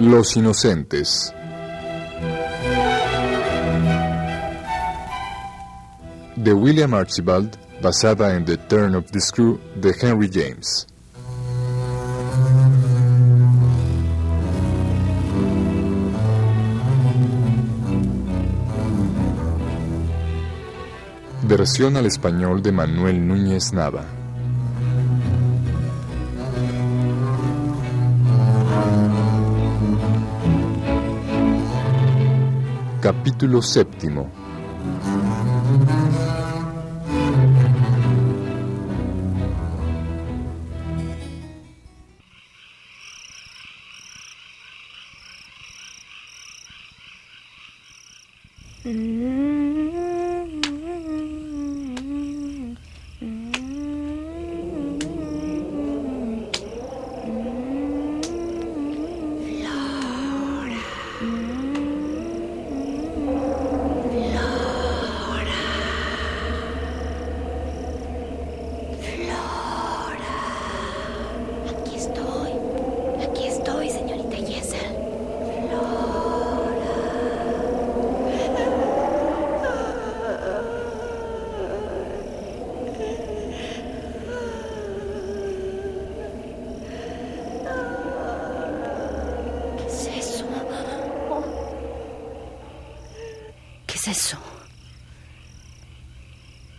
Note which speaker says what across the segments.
Speaker 1: Los Inocentes. De William Archibald, basada en The Turn of the Screw de Henry James. Versión al español de Manuel Núñez Nava. Capítulo séptimo.
Speaker 2: Aquí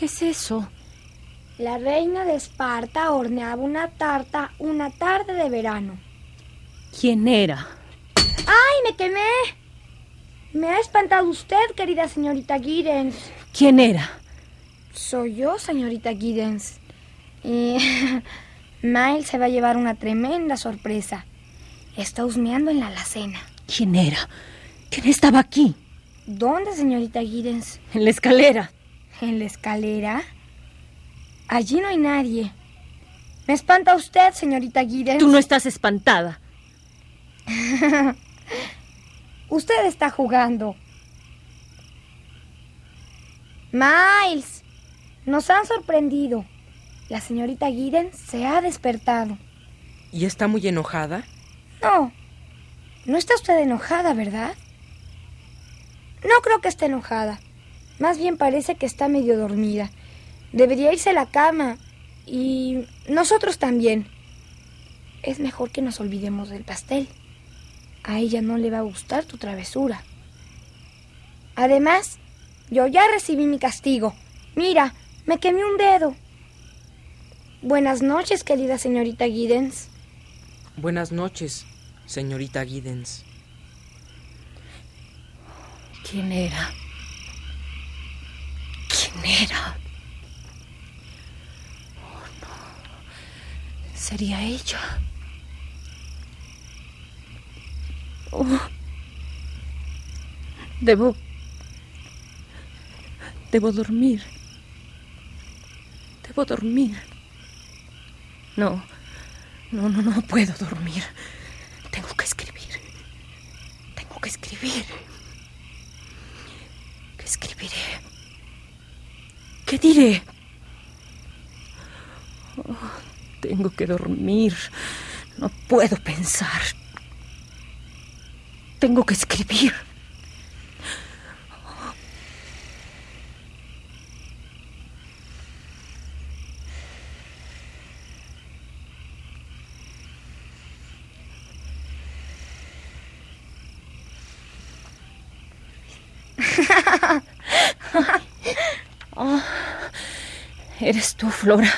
Speaker 2: ¿Qué es eso? La reina de Esparta horneaba una tarta una tarde de verano.
Speaker 3: ¿Quién era?
Speaker 2: ¡Ay, me quemé! Me ha espantado usted, querida señorita Giddens.
Speaker 3: ¿Quién era?
Speaker 2: Soy yo, señorita Giddens. Y Miles se va a llevar una tremenda sorpresa. Está husmeando en la alacena.
Speaker 3: ¿Quién era? ¿Quién estaba aquí?
Speaker 2: ¿Dónde, señorita Giddens?
Speaker 3: En la escalera.
Speaker 2: ¿En la escalera? Allí no hay nadie. Me espanta usted, señorita Giddens.
Speaker 3: Tú no estás espantada.
Speaker 2: Usted está jugando. Miles, nos han sorprendido. La señorita Giddens se ha despertado.
Speaker 4: ¿Y está muy enojada?
Speaker 2: No, no está usted enojada, ¿verdad? No creo que esté enojada. Más bien parece que está medio dormida. Debería irse a la cama. Y nosotros también. Es mejor que nos olvidemos del pastel. A ella no le va a gustar tu travesura. Además, yo ya recibí mi castigo. Mira, me quemé un dedo. Buenas noches, querida señorita Giddens.
Speaker 4: Buenas noches, señorita Giddens.
Speaker 3: ¿Quién era? ¿Quién era? Oh, no. Sería ella. Oh. Debo... Debo dormir. Debo dormir. No, no, no, no puedo dormir. Tengo que escribir. Tengo que escribir. ¿Qué escribiré? ¿Qué diré? Oh, tengo que dormir. No puedo pensar. Tengo que escribir. Eres tú, Flora.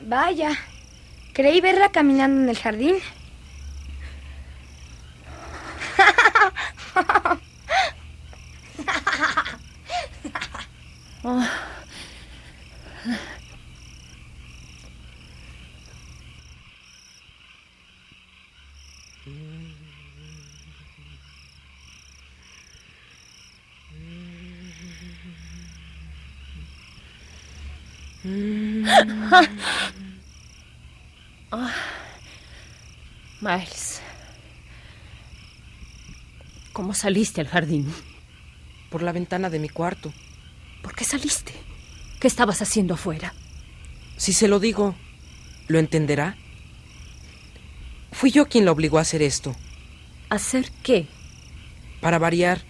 Speaker 2: Vaya, creí verla caminando en el jardín.
Speaker 3: Ah. Miles, ¿cómo saliste al jardín?
Speaker 4: Por la ventana de mi cuarto.
Speaker 3: ¿Por qué saliste? ¿Qué estabas haciendo afuera?
Speaker 4: Si se lo digo, ¿lo entenderá? Fui yo quien la obligó a hacer esto.
Speaker 3: ¿Hacer qué?
Speaker 4: Para variar,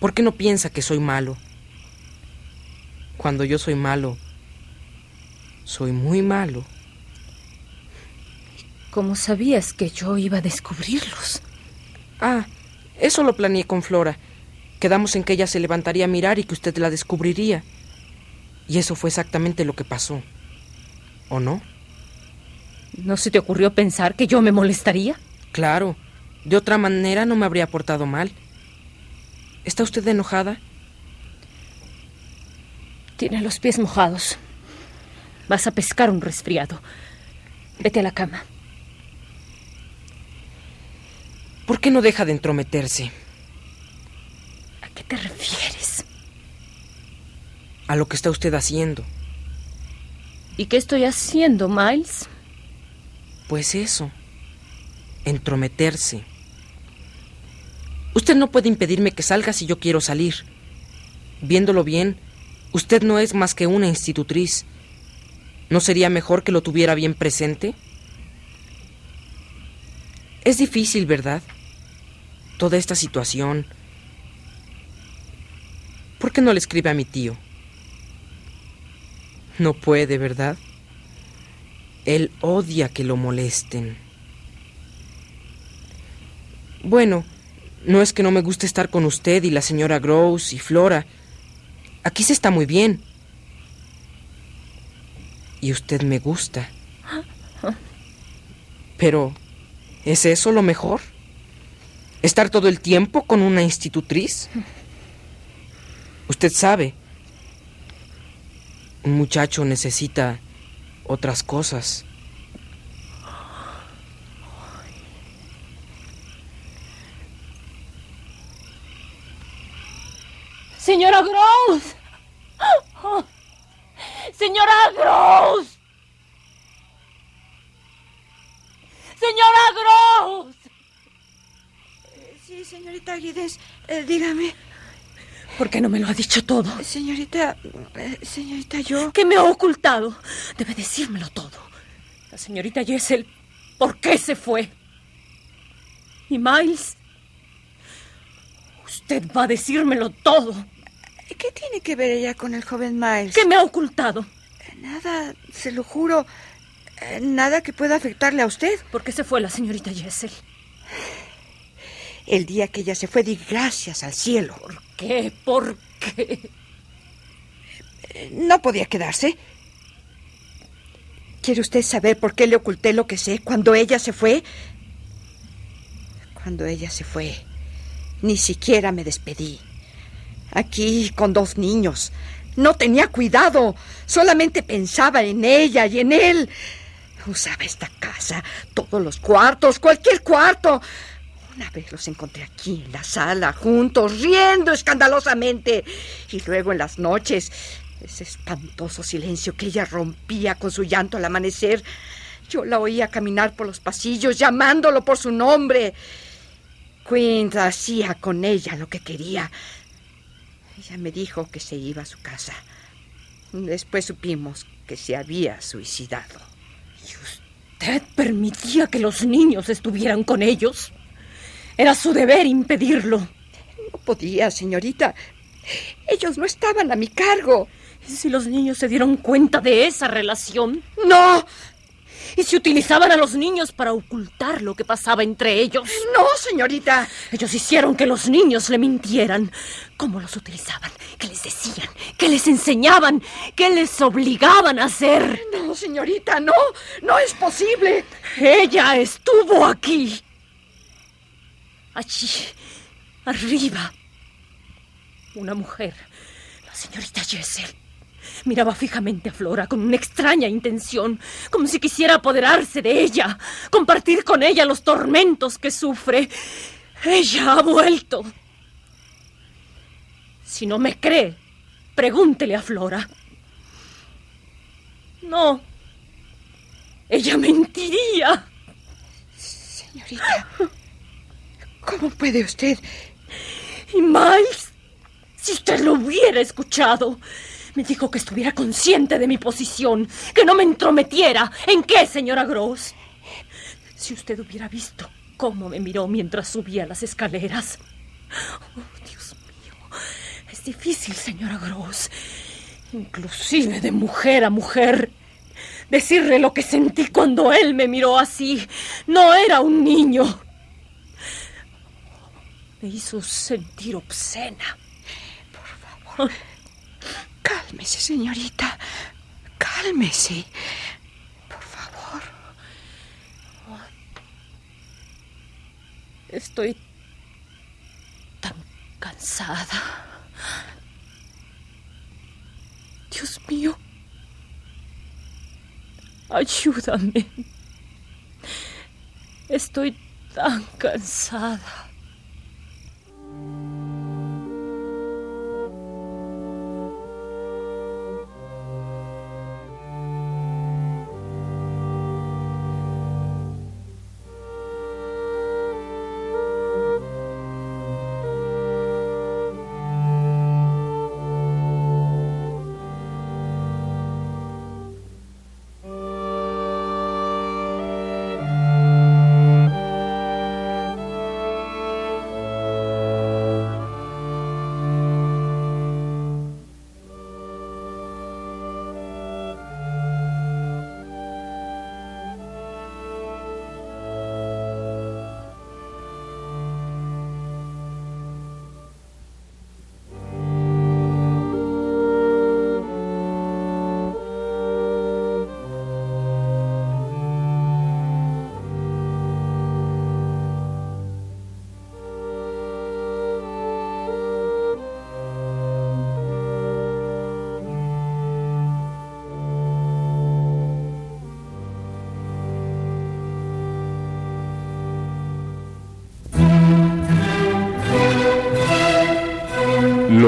Speaker 4: ¿por qué no piensa que soy malo? Cuando yo soy malo, soy muy malo.
Speaker 3: ¿Cómo sabías que yo iba a descubrirlos?
Speaker 4: Ah, eso lo planeé con Flora. Quedamos en que ella se levantaría a mirar y que usted la descubriría. Y eso fue exactamente lo que pasó. ¿O no?
Speaker 3: ¿No se te ocurrió pensar que yo me molestaría?
Speaker 4: Claro. De otra manera no me habría portado mal. ¿Está usted enojada?
Speaker 3: Tiene los pies mojados. Vas a pescar un resfriado. Vete a la cama.
Speaker 4: ¿Por qué no deja de entrometerse?
Speaker 3: ¿A qué te refieres?
Speaker 4: A lo que está usted haciendo.
Speaker 3: ¿Y qué estoy haciendo, Miles?
Speaker 4: Pues eso. Entrometerse. Usted no puede impedirme que salga si yo quiero salir. Viéndolo bien, usted no es más que una institutriz. ¿No sería mejor que lo tuviera bien presente? Es difícil, ¿verdad? Toda esta situación. ¿Por qué no le escribe a mi tío? No puede, ¿verdad? Él odia que lo molesten. Bueno, no es que no me guste estar con usted y la señora Gross y Flora. Aquí se está muy bien. Y usted me gusta. Pero, ¿es eso lo mejor? ¿Estar todo el tiempo con una institutriz? Usted sabe, un muchacho necesita otras cosas.
Speaker 3: Señora Gross. Señora Gross. Señora Gross.
Speaker 5: Sí, señorita Guides, eh, dígame.
Speaker 3: ¿Por qué no me lo ha dicho todo?
Speaker 5: Señorita, eh, señorita, yo...
Speaker 3: ¿Qué me ha ocultado? Debe decírmelo todo. La señorita Jessel, ¿por qué se fue? ¿Y Miles? Usted va a decírmelo todo.
Speaker 5: ¿Qué tiene que ver ella con el joven Miles?
Speaker 3: ¿Qué me ha ocultado?
Speaker 5: Nada, se lo juro. Eh, Nada que pueda afectarle a usted.
Speaker 3: ¿Por qué se fue la señorita Jessel?
Speaker 5: El día que ella se fue, di gracias al cielo.
Speaker 3: ¿Por qué? ¿Por qué?
Speaker 5: Eh, No podía quedarse. ¿Quiere usted saber por qué le oculté lo que sé cuando ella se fue? Cuando ella se fue, ni siquiera me despedí. Aquí con dos niños. No tenía cuidado. Solamente pensaba en ella y en él. Usaba esta casa, todos los cuartos, cualquier cuarto. Una vez los encontré aquí en la sala, juntos, riendo escandalosamente. Y luego en las noches, ese espantoso silencio que ella rompía con su llanto al amanecer. Yo la oía caminar por los pasillos, llamándolo por su nombre. Quint hacía con ella lo que quería. Ella me dijo que se iba a su casa. Después supimos que se había suicidado.
Speaker 3: ¿Usted permitía que los niños estuvieran con ellos? Era su deber impedirlo.
Speaker 5: No podía, señorita. Ellos no estaban a mi cargo.
Speaker 3: ¿Y si los niños se dieron cuenta de esa relación?
Speaker 5: No,
Speaker 3: ¿Y si utilizaban a los niños para ocultar lo que pasaba entre ellos?
Speaker 5: no, señorita.
Speaker 3: Ellos hicieron que los niños le mintieran. ¿Cómo los utilizaban? ¿Qué les decían? ¿Qué les enseñaban? ¿Qué les obligaban a hacer?
Speaker 5: No, señorita, no. No es posible.
Speaker 3: Ella estuvo aquí. Allí, arriba. Una mujer, la señorita Jessel, miraba fijamente a Flora con una extraña intención, como si quisiera apoderarse de ella, compartir con ella los tormentos que sufre. Ella ha vuelto. Si no me cree, pregúntele a Flora. No. Ella mentiría.
Speaker 5: Señorita, ¿cómo puede usted?
Speaker 3: Y Miles, si usted lo hubiera escuchado, me dijo que estuviera consciente de mi posición, que no me entrometiera. ¿En qué, señora Gross? Si usted hubiera visto cómo me miró mientras subía las escaleras. Oh, Dios mío. Es difícil, señora Gross. Inclusive de mujer a mujer. Decirle lo que sentí cuando él me miró así. No era un niño. Me hizo sentir obscena.
Speaker 5: Por favor. Cálmese, señorita. Cálmese. Por favor.
Speaker 3: Estoy tan cansada. Dios mío. Ayúdame. Estoy tan cansada.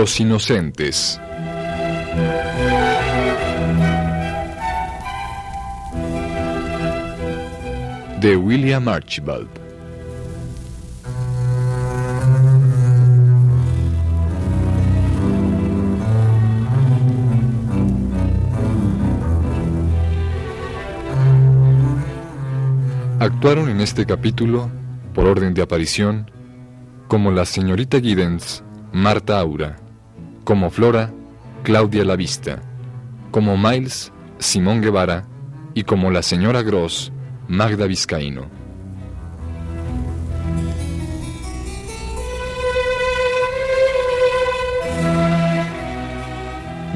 Speaker 1: Los Inocentes. De William Archibald. Actuaron en este capítulo, por orden de aparición, como la señorita Giddens, Marta Aura, como Flora, Claudia Lavista, como Miles, Simón Guevara y como la señora Gross, Magda Vizcaíno.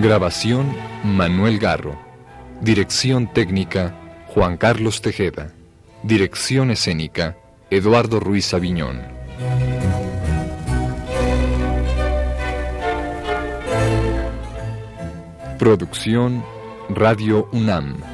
Speaker 1: Grabación Manuel Garro. Dirección técnica Juan Carlos Tejeda. Dirección escénica Eduardo Ruiz Aviñón. Producción Radio UNAM.